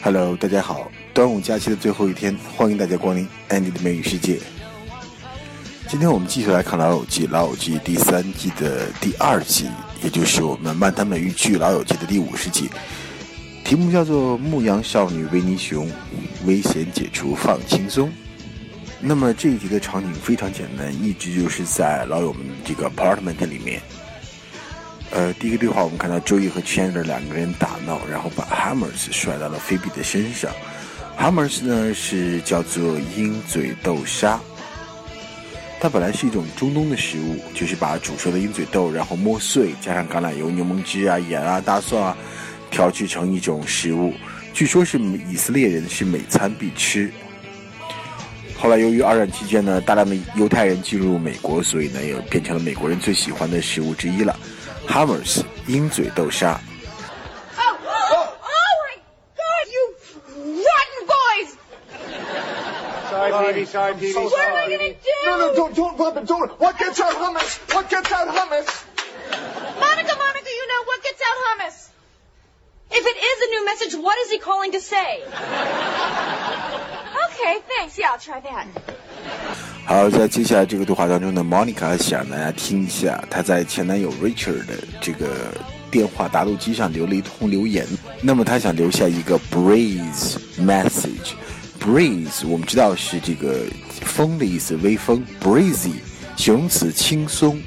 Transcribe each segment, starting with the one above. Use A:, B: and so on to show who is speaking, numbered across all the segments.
A: Hello，大家好！端午假期的最后一天，欢迎大家光临 Andy 的美语世界。今天我们继续来看《老友记》，《老友记》第三季的第二集，也就是我们漫谈美语剧《老友记》的第五十集，题目叫做《牧羊少女维尼熊危险解除放轻松》。那么这一集的场景非常简单，一直就是在老友们这个 apartment 里面。呃，第一个对话我们看到周易和 Chandler 两个人打闹，然后把 Hammers 甩到了菲比的身上。Hammers 呢是叫做鹰嘴豆沙，它本来是一种中东的食物，就是把煮熟的鹰嘴豆然后磨碎，加上橄榄油、柠檬汁啊、盐啊、大蒜啊，调制成一种食物。据说是以色列人是每餐必吃。后来由于二战期间呢，大量的犹太人进入美国，所以呢也变成了美国人最喜欢的食物之一了。Hammers 鹰嘴豆沙。
B: Oh, oh, oh my God, you rotten boys!
C: Sorry, Petey. Sorry, Petey.
B: What am I gonna do?
C: No, no, don't, don't rub it. Don't. What gets out hummus? What gets out hummus?
B: Monica, Monica, you know what gets out hummus? If it is a new message, what is he calling to say? okay, thanks. Yeah, I'll try that.
A: 好，在接下来这个对话当中呢，Monica 想大家听一下她在前男友 Richard 的这个电话答录机上留了一通留言。那么她想留下一个 breeze message。breeze 我们知道是这个风的意思，微风。breezy 形容词，轻松。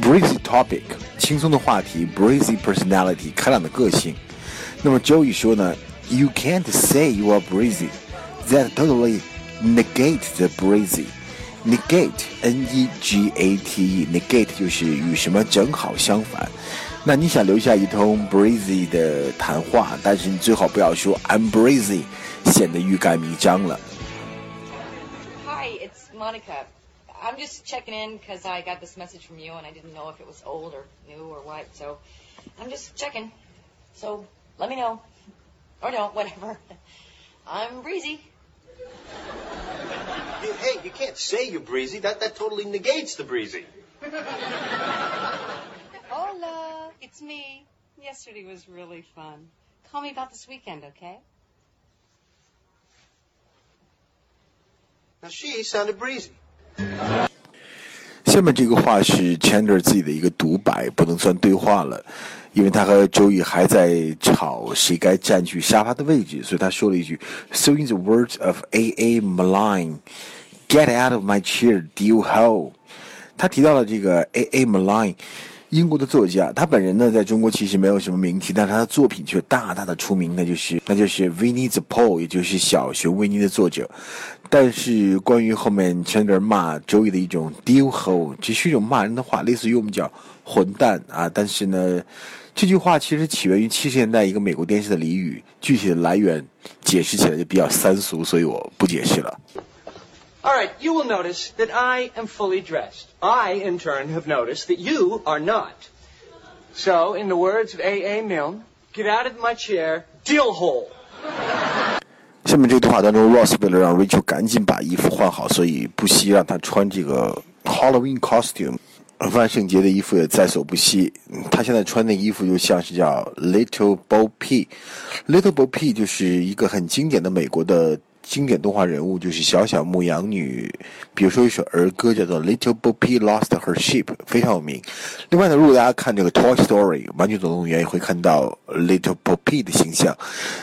A: breezy topic 轻松的话题。breezy personality 开朗的个性。那么 Joey 说呢，You can't say you are breezy. That totally negate the breezy. negate n e g a t e negate 就是与什么正好相反。那你想留下一通 breezy 的谈话，但是你最好不要说 I'm breezy，显得欲盖弥彰了。
D: Hi, it's Monica. I'm just checking in because I got this message from you and I didn't know if it was old or new or what. So I'm just checking. So let me know. Or don't, whatever. I'm breezy.
E: You- Hey, you can't say you're breezy. That that totally negates the breezy.
D: Hola, it's me. Yesterday was really fun. Call me about this weekend, okay?
E: Now she sounded breezy.
A: 下面这个话是 Chandler 自己的一个独白，不能算对话了，因为他和周瑜还在吵谁该占据沙发的位置，所以他说了一句：“So in the words of A. A. Milne, get out of my chair, you hoe。”他提到了这个 A. A. Milne，英国的作家，他本人呢在中国其实没有什么名气，但是他的作品却大大的出名，那就是那就是 Winnie the Pooh，也就是小熊维尼的作者。但是关于后面 Chandler 骂周易的一种 deal hole”，这是一种骂人的话，类似于我们讲混蛋啊。但是呢，这句话其实起源于七十年代一个美国电视的俚语，具体的来源解释起来就比较三俗，所以我不解释了。
F: All right, you will notice that I am fully dressed. I, in turn, have noticed that you are not. So, in the words of A. A. Milne, get out of my chair, deal hole.
A: 下面这个对话当中，Ross 为了让 Rachel 赶紧把衣服换好，所以不惜让她穿这个 Halloween costume，万圣节的衣服也在所不惜。嗯她现在穿的衣服就像是叫 Little Bo Peep，Little Bo Peep 就是一个很经典的美国的 经典动画人物，就是小小牧羊女。比如说一首儿歌叫做 Little Bo Peep Lost Her Sheep，非常有名。另外呢，如果大家看这个 Toy Story 玩具总动员，也会看到 Little Bo Peep 的形象。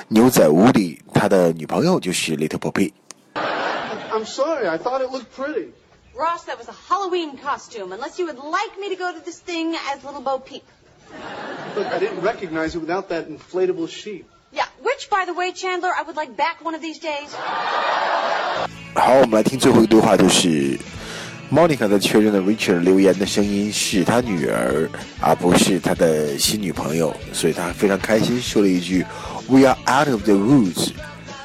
A: 牛仔屋里他的女朋友就是 Little Bo Peep。
C: I'm sorry. I thought it looked pretty.
B: Ross, that was a Halloween costume. Unless you would like me to go to this thing as Little Bo Peep.
C: Look, I didn't recognize it without that inflatable sheep.
B: Which, by the way, Chandler, I would like back one of these days.
A: 好，我们来听最后一个对话，就是 Monica 在确认了 Richard 留言的声音是他女儿，而不是他的新女朋友，所以他非常开心，说了一句 "We are out of the woods."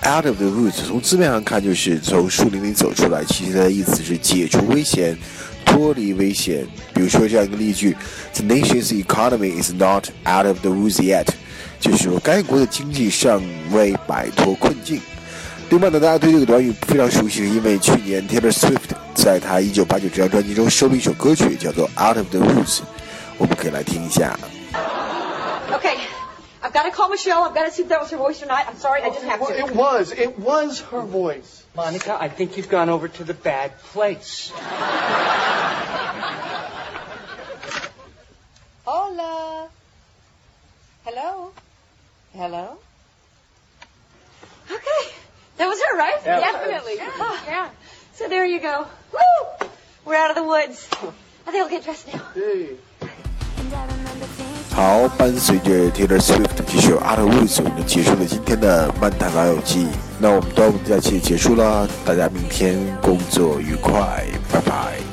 A: Out of the woods，从字面上看就是从树林里走出来，其实它的意思是解除危险、脱离危险。比如说这样一个例句：The nation's economy is not out of the woods yet，就是说该国的经济尚未摆脱困境。另外呢，大家对这个短语非常熟悉，是因为去年 Taylor Swift 在他一九八九这张专辑中收录一首歌曲，叫做《Out of the Woods》，我们可以来听一下。
D: Okay, I've
B: I've got to call Michelle. I've got to see if that was her voice or not. I'm sorry. I just have
C: Well,
B: to.
C: it was. It was her voice.
F: Monica, I think you've gone over to the bad place.
D: Hola. Hello. Hello.
B: Okay. That was her, right?
F: Yeah.
B: Definitely. Yeah. So there you go. Woo! We're out of the woods. I think I'll get dressed now.
C: Hey.
A: 好，伴随着 Taylor Swift 这首《Out of Woods》，我们结束了今天的漫谈老友记。那我们端午假期也结束了，大家明天工作愉快，拜拜。